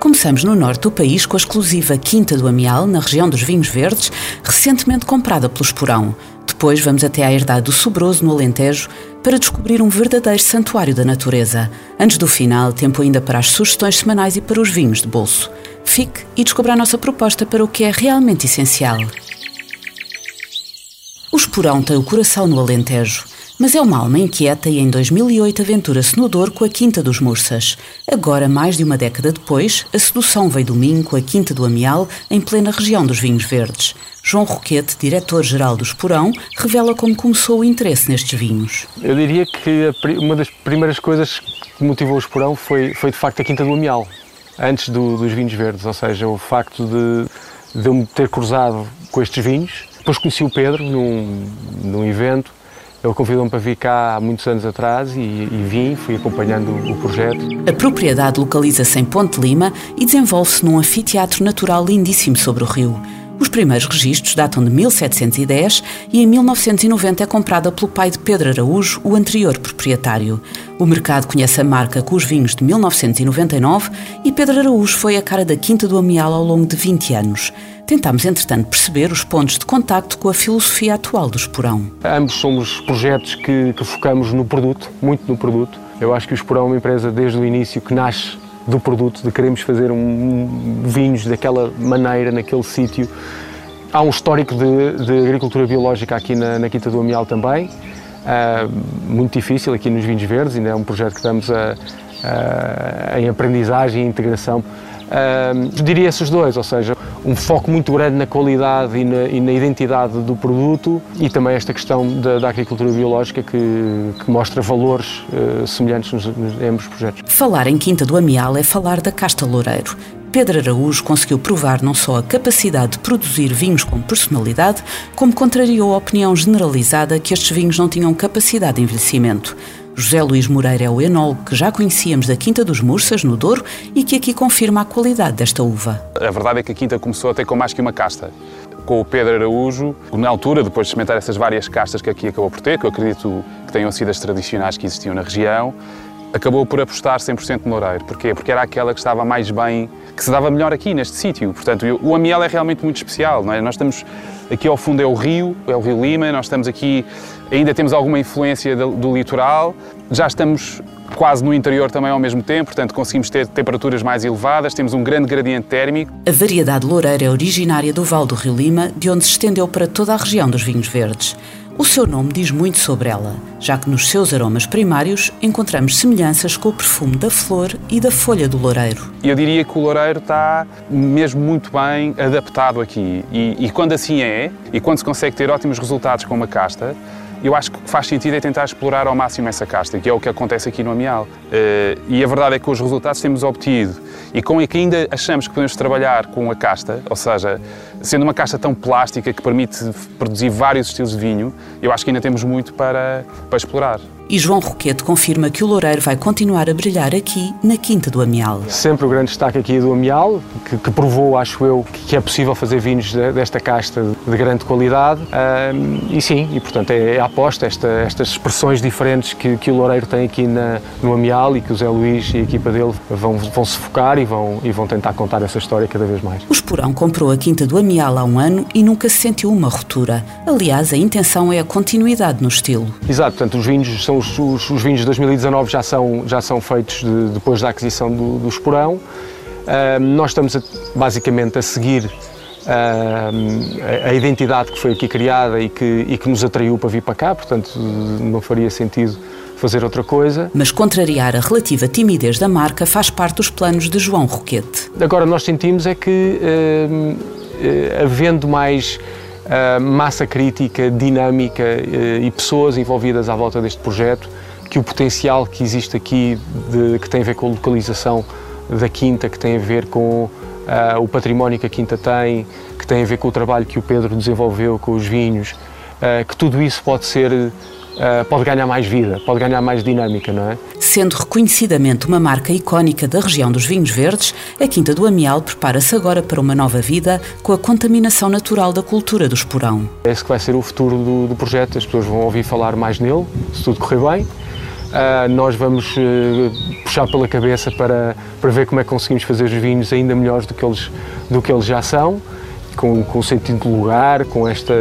Começamos no norte do país com a exclusiva Quinta do Amial, na região dos Vinhos Verdes, recentemente comprada pelo Esporão. Depois vamos até à herdade do Sobroso, no Alentejo, para descobrir um verdadeiro santuário da natureza. Antes do final, tempo ainda para as sugestões semanais e para os vinhos de bolso. Fique e descubra a nossa proposta para o que é realmente essencial. O Esporão tem o coração no Alentejo mas é uma alma inquieta e em 2008 aventura-se no Douro com a Quinta dos Mursas. Agora, mais de uma década depois, a sedução veio do Minho com a Quinta do Amial, em plena região dos vinhos verdes. João Roquete, diretor-geral do Esporão, revela como começou o interesse nestes vinhos. Eu diria que uma das primeiras coisas que motivou o Esporão foi, foi de facto a Quinta do Amial, antes do, dos vinhos verdes, ou seja, o facto de, de eu me ter cruzado com estes vinhos. Depois conheci o Pedro num, num evento ele convidou-me para vir cá há muitos anos atrás e, e vim, fui acompanhando o projeto. A propriedade localiza-se em Ponte Lima e desenvolve-se num anfiteatro natural lindíssimo sobre o rio. Os primeiros registros datam de 1710 e em 1990 é comprada pelo pai de Pedro Araújo, o anterior proprietário. O mercado conhece a marca com os vinhos de 1999 e Pedro Araújo foi a cara da Quinta do Amial ao longo de 20 anos. Tentámos, entretanto, perceber os pontos de contacto com a filosofia atual do Esporão. Ambos somos projetos que, que focamos no produto, muito no produto. Eu acho que o Esporão é uma empresa desde o início que nasce do produto, de queremos fazer um, vinhos daquela maneira, naquele sítio. Há um histórico de, de, agricultura biológica aqui na, na Quinta do Amial também, uh, muito difícil aqui nos vinhos verdes, ainda é um projeto que estamos a, a, em aprendizagem e integração. Uh, diria esses dois, ou seja, um foco muito grande na qualidade e na, e na identidade do produto e também esta questão da, da agricultura biológica que, que mostra valores uh, semelhantes nos, nos ambos projetos. Falar em Quinta do Amial é falar da Casta Loureiro. Pedro Araújo conseguiu provar não só a capacidade de produzir vinhos com personalidade, como contrariou a opinião generalizada que estes vinhos não tinham capacidade de envelhecimento. José Luís Moreira é o enólogo que já conhecíamos da Quinta dos Mursas, no Douro, e que aqui confirma a qualidade desta uva. A verdade é que a Quinta começou a ter com mais que uma casta. Com o Pedro Araújo, na altura, depois de experimentar essas várias castas que aqui acabou por ter, que eu acredito que tenham sido as tradicionais que existiam na região, acabou por apostar 100% no Loureiro. Porquê? Porque era aquela que estava mais bem, que se dava melhor aqui, neste sítio. Portanto, o Amiel é realmente muito especial, não é? Nós estamos, aqui ao fundo é o rio, é o Rio Lima, nós estamos aqui Ainda temos alguma influência do, litoral, já estamos quase no interior também ao mesmo tempo, portanto conseguimos ter temperaturas mais elevadas, temos um grande gradiente térmico. A variedade loureira é originária do Val do Rio Lima, de onde se estendeu para toda a região dos vinhos verdes. O seu nome diz muito sobre ela, já que nos seus aromas primários encontramos semelhanças com o perfume da flor e da folha do loureiro. Eu diria que o loureiro está mesmo muito bem adaptado aqui e, e quando assim é, e quando se consegue ter ótimos resultados com uma casta, eu acho que faz sentido é tentar explorar ao máximo essa casta, que é o que acontece aqui no Amial. Uh, e a verdade é que os resultados temos obtido e com a que ainda achamos que podemos trabalhar com a casta, ou seja, sendo uma casta tão plástica que permite produzir vários estilos de vinho, eu acho que ainda temos muito para, para explorar. E João Roquete confirma que o Loureiro vai continuar a brilhar aqui, na Quinta do Amial. Sempre o grande destaque aqui do Amial, que, que provou, acho eu, que é possível fazer vinhos desta casta de grande qualidade. Um, e sim, e portanto é, é a aposta, esta, estas expressões diferentes que, que o Loureiro tem aqui na, no Amial e que o Zé Luís e a equipa dele vão, vão se focar e vão, e vão tentar contar essa história cada vez mais. O Esporão comprou a Quinta do Amial há um ano e nunca se sentiu uma ruptura. Aliás, a intenção é a continuidade no estilo. Exato, portanto, os vinhos são os, os, os, vinhos de 2019 já são, já são feitos de, depois da aquisição do, do Esporão. Uh, nós estamos a, basicamente a seguir uh, a, a, identidade que foi aqui criada e que, e que nos atraiu para vir para cá, portanto não faria sentido fazer outra coisa. Mas contrariar a relativa timidez da marca faz parte dos planos de João Roquete. Agora nós sentimos é que, uh, havendo mais massa crítica, dinâmica uh, e pessoas envolvidas à volta deste projeto, que o potencial que existe aqui, de, que tem a ver com a localização da quinta, que tem a ver com uh, o património que a Quinta tem, que tem a ver com o trabalho que o Pedro desenvolveu com os vinhos, uh, que tudo isso pode ser uh, pode ganhar mais vida, pode ganhar mais dinâmica, não é? Sendo reconhecidamente uma marca icónica da região dos vinhos verdes, a Quinta do Amial prepara-se agora para uma nova vida com a contaminação natural da cultura do esporão. Esse que vai ser o futuro do, do projeto, as pessoas vão ouvir falar mais nele, se tudo correr bem. Uh, nós vamos uh, puxar pela cabeça para, para ver como é que conseguimos fazer os vinhos ainda melhores do que eles, do que eles já são, com, com o sentido de lugar, com esta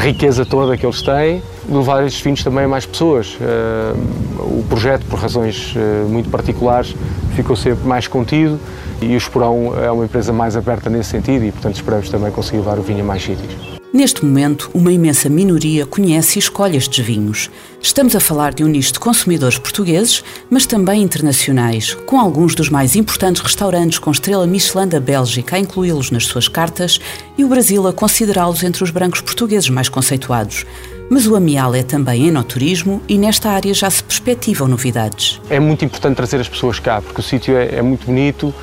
riqueza toda que eles têm levar estes vinhos também a mais pessoas. Uh, o projeto, por razões uh, muito particulares, ficou sempre mais contido e o Esporão é uma empresa mais aberta nesse sentido e, portanto, esperamos também conseguir levar o vinho a mais sítios. Neste momento, uma imensa minoria conhece e escolhe estes vinhos. Estamos a falar de um nicho de consumidores portugueses, mas também internacionais, com alguns dos mais importantes restaurantes com estrela Michelin da Bélgica a incluí-los nas suas cartas e o Brasil a considerá-los entre os brancos portugueses mais conceituados. Mas o Amial é também enoturismo e nesta área já se perspectivam novidades. É muito importante trazer as pessoas cá, porque o sítio é, é muito bonito,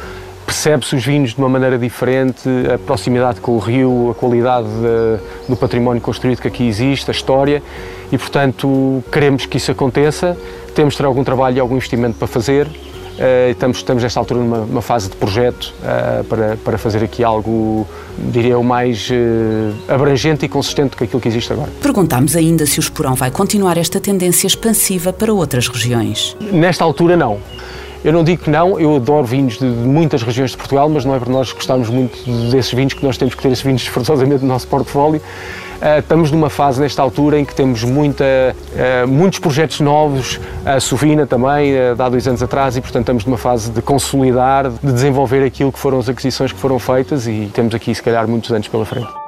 percebe-se os vinhos de uma maneira diferente, a proximidade com o rio, a qualidade de, do património construído que aqui existe, a história, e portanto queremos que isso aconteça. Temos de ter algum trabalho e algum investimento para fazer, estamos, estamos nesta altura numa fase de projeto uh, para, para fazer aqui algo, diria o mais uh, abrangente e consistente com aquilo que existe agora. Perguntámos ainda se o Esporão vai continuar esta tendência expansiva para outras regiões. Nesta altura, não. Eu não digo que não, eu adoro vinhos de muitas regiões de Portugal, mas não é para nós gostarmos muito desses vinhos que nós temos que ter esses vinhos forçosamente no nosso portfólio. Uh, estamos numa fase nesta altura em que temos muita, uh, muitos projetos novos, a Sovina também, uh, há dois anos atrás, e portanto estamos numa fase de consolidar, de desenvolver aquilo que foram as aquisições que foram feitas e temos aqui se calhar muitos anos pela frente.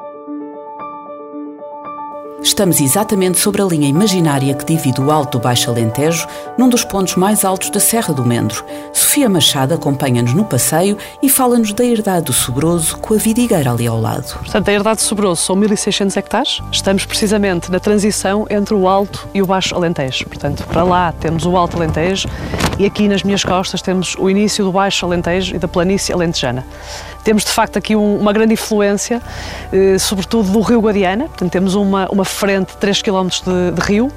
Estamos exatamente sobre a linha imaginária que divide o Alto Baixo Alentejo, num dos pontos mais altos da Serra do Mendro. Sofia Machado acompanha-nos no passeio e fala-nos da herdade do Sobroso, com a vidigueira ali ao lado. Portanto, a herdade do Sobroso são 1.600 hectares. Estamos precisamente na transição entre o Alto e o Baixo Alentejo. Portanto, para lá temos o Alto Alentejo e aqui nas minhas costas temos o início do Baixo Alentejo e da planície alentejana. Temos de facto aqui um, uma grande influência, eh, sobretudo do Rio Guadiana, portanto temos uma, uma frente de 3 km de, de, rio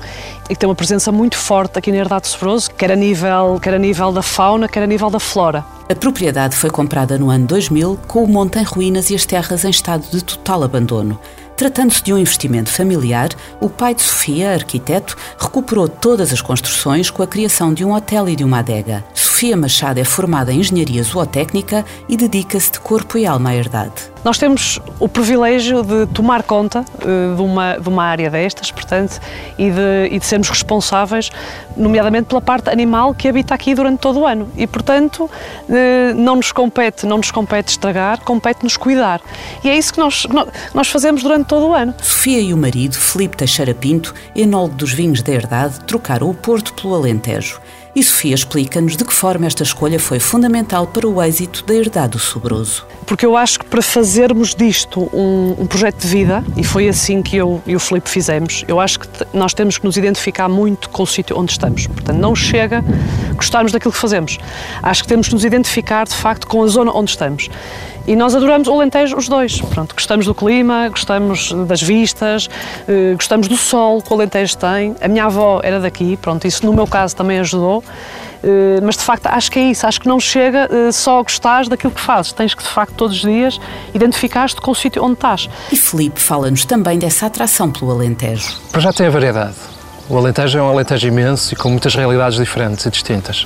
e que tem uma presença muito forte aqui na Herdade de Sobroso, quer a, nível, quer a nível da fauna, quer a nível da flora. A propriedade foi comprada no ano 2000 com o monte em ruínas e as terras em estado de total abandono. Tratando-se de um investimento familiar, o pai de Sofia, arquiteto, recuperou todas as construções com a criação de um hotel e de uma adega. Sofia Machado é formada em engenharia zootécnica e dedica-se de corpo e alma à herdade. Nós temos o privilégio de tomar conta uh, de, uma, de uma área destas, portanto, e de, e de sermos responsáveis, nomeadamente pela parte animal que habita aqui durante todo o ano. E, portanto, uh, não nos compete, não nos compete estragar, compete-nos cuidar. E é isso que nós, nós fazemos durante todo o ano. Sofia e o marido, Filipe Teixeira Pinto, enólogo dos vinhos da herdade, trocaram o Porto pelo Alentejo. E Sofia explica-nos de que forma esta escolha foi fundamental para o êxito da herdade do Sobroso. Porque eu acho que para fazermos disto um, um projeto de vida, e foi assim que eu e o Filipe fizemos, eu acho que nós temos que nos identificar muito com o sítio onde estamos. Portanto, não chega gostarmos daquilo que fazemos. Acho que temos que nos identificar, de facto, com a zona onde estamos. E nós adoramos o Alentejo, os dois. Pronto, gostamos do clima, gostamos das vistas, eh, gostamos do sol que o Alentejo tem. A minha avó era daqui, pronto, isso no meu caso também ajudou. Eh, mas de facto acho que é isso, acho que não chega eh, só a gostar daquilo que fazes, tens que de facto todos os dias identificar-te com o sítio onde estás. E Felipe fala-nos também dessa atração pelo Alentejo. Para já tem a variedade o Alentejo é um Alentejo imenso e com muitas realidades diferentes e distintas.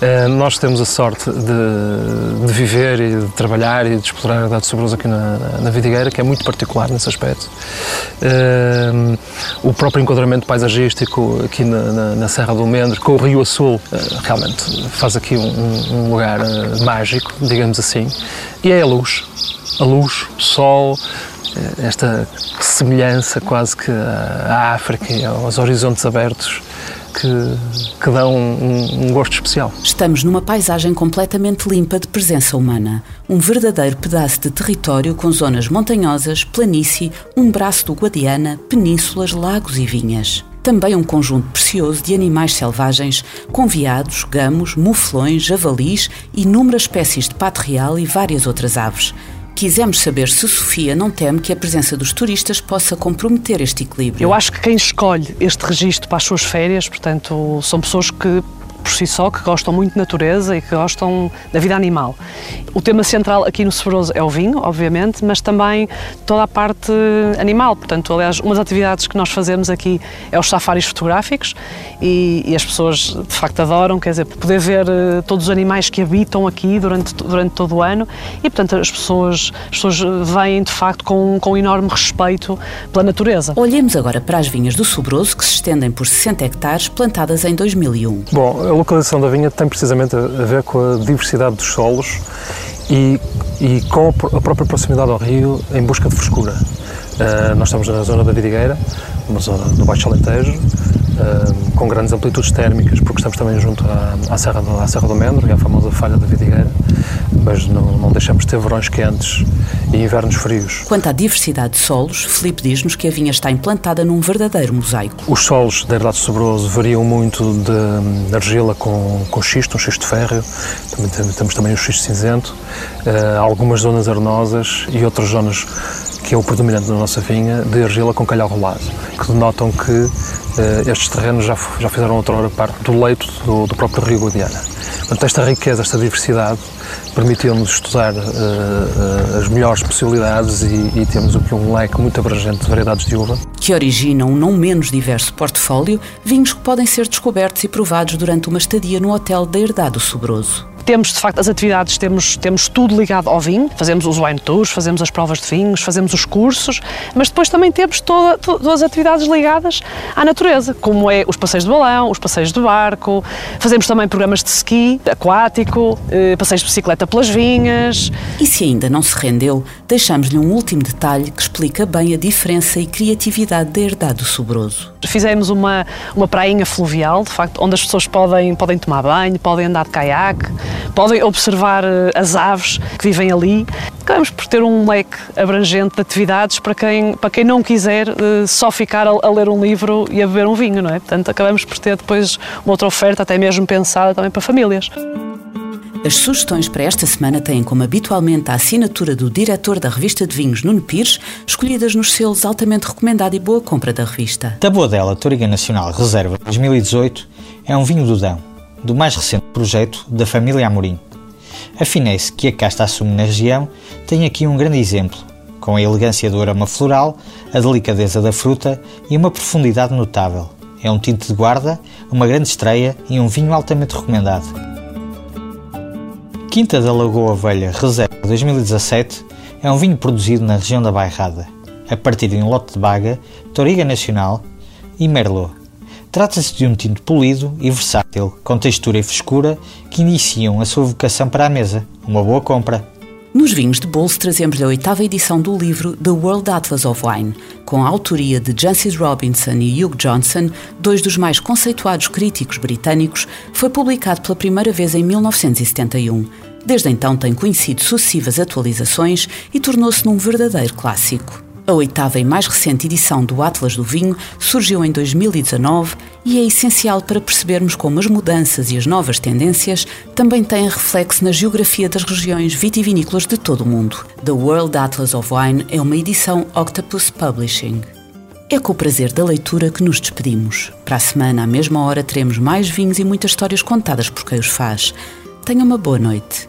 Uh, nós temos a sorte de, de, viver e de trabalhar e de explorar a realidade sobre aqui na, na Vidigueira, que é muito particular nesse aspecto. Uh, o próprio enquadramento paisagístico aqui na, na, na, Serra do Mendro, com o Rio Azul, uh, realmente faz aqui um, um lugar mágico, digamos assim. E é a luz, a luz, o sol, esta semelhança quase que à África aos horizontes abertos que, que dão um, um, gosto especial. Estamos numa paisagem completamente limpa de presença humana. Um verdadeiro pedaço de território com zonas montanhosas, planície, um braço do Guadiana, penínsulas, lagos e vinhas. também um conjunto precioso de animais selvagens, com veados, gamos, muflões, javalis, inúmeras espécies de pato real e várias outras aves. Quisemos saber se Sofia não teme que a presença dos turistas possa comprometer este equilíbrio. Eu acho que quem escolhe este registro para as suas férias, portanto, são pessoas que por si só, que gostam muito de natureza e que gostam da vida animal. O tema central aqui no Severoso é o vinho, obviamente, mas também toda a parte animal. Portanto, aliás, uma das atividades que nós fazemos aqui é os safaris fotográficos e, e as pessoas de facto adoram, quer dizer, poder ver uh, todos os animais que habitam aqui durante, durante todo o ano e, portanto, as pessoas, as pessoas vêm de facto com, com um enorme respeito pela natureza. Olhemos agora para as vinhas do Sobroso, que se estendem por 60 hectares, plantadas em 2001. Bom, localização da vinha tem precisamente a ver com a diversidade dos solos e, e com a própria proximidade ao rio em busca de frescura. Uh, nós estamos na zona da Vidigueira, uma zona do Baixo Alentejo, uh, com grandes amplitudes térmicas, porque estamos também junto à, à, Serra, do, à Serra do Mendro e à famosa Falha da Vidigueira, mas não, não deixamos de ter verões quentes e invernos frios. Quanto à diversidade de solos, Felipe diz-nos que a vinha está implantada num verdadeiro mosaico. Os solos da herdade sobroso variam muito de, argila com, com xisto, um xisto férreo, também, temos também o xisto cinzento, uh, algumas zonas arenosas e outras zonas que é o predominante na nossa vinha, de argila com calhau rolado, que denotam que estes terrenos já, já fizeram outrora parte do leito do, do próprio Rio Guadiana. Portanto, esta riqueza, esta diversidade permitiu-nos estudar uh, as melhores possibilidades e, e, temos aqui um leque muito abrangente de variedades de uva. Que originam um não menos diverso portfólio, vinhos que podem ser descobertos e provados durante uma estadia no Hotel da Herdade do Sobroso temos, de facto, as atividades, temos, temos tudo ligado ao vinho, fazemos os wine tours, fazemos as provas de vinhos, fazemos os cursos, mas depois também temos toda, todas as atividades ligadas à natureza, como é os passeios de balão, os passeios de barco, fazemos também programas de ski aquático, eh, passeios de bicicleta pelas vinhas. E se ainda não se rendeu, deixamos-lhe um último detalhe que explica bem a diferença e criatividade da herdade do Sobroso. Fizemos uma, uma prainha fluvial, de facto, onde as pessoas podem, podem tomar banho, podem andar de caiaque, podem observar eh, as aves que vivem ali. Acabamos por ter um leque abrangente de atividades para quem, para quem não quiser eh, só ficar a, a ler um livro e a beber um vinho, não é? Portanto, acabamos por ter depois uma outra oferta, até mesmo pensada também para famílias. As sugestões para esta semana têm como habitualmente a assinatura do diretor da revista de vinhos, Nuno Pires, escolhidas nos selos altamente recomendado e boa compra da revista. Taboadela Toriga Nacional Reserva 2018 é um vinho do Dão, do mais recente projeto da família Amorim. Afinei-se que a casta assume na região tem aqui um grande exemplo, com a elegância do aroma floral, a delicadeza da fruta e uma profundidade notável. É um tinto de guarda, uma grande estreia e um vinho altamente recomendado. Quinta da Lagoa Velha Reserva 2017 é um vinho produzido na região da Bairrada, a partir de um lote de baga, Toriga Nacional e Merlot. Trata-se de um tinto polido e versátil, com textura e frescura, que iniciam a sua vocação para a mesa. Uma boa compra. Nos vinhos de bolso trazemos a oitava edição do livro The World Atlas of Wine, com a autoria de Jancis Robinson e Hugh Johnson, dois dos mais conceituados críticos britânicos, foi publicado pela primeira vez em 1971. Desde então tem conhecido sucessivas atualizações e tornou-se num verdadeiro clássico. A oitava e mais recente edição do Atlas do Vinho surgiu em 2019 e é essencial para percebermos como as mudanças e as novas tendências também têm reflexo na geografia das regiões vitivinícolas de todo o mundo. The World Atlas of Wine é uma edição Octopus Publishing. É com o prazer da leitura que nos despedimos. Para a semana, à mesma hora, teremos mais vinhos e muitas histórias contadas por quem os faz. Tenha uma boa noite.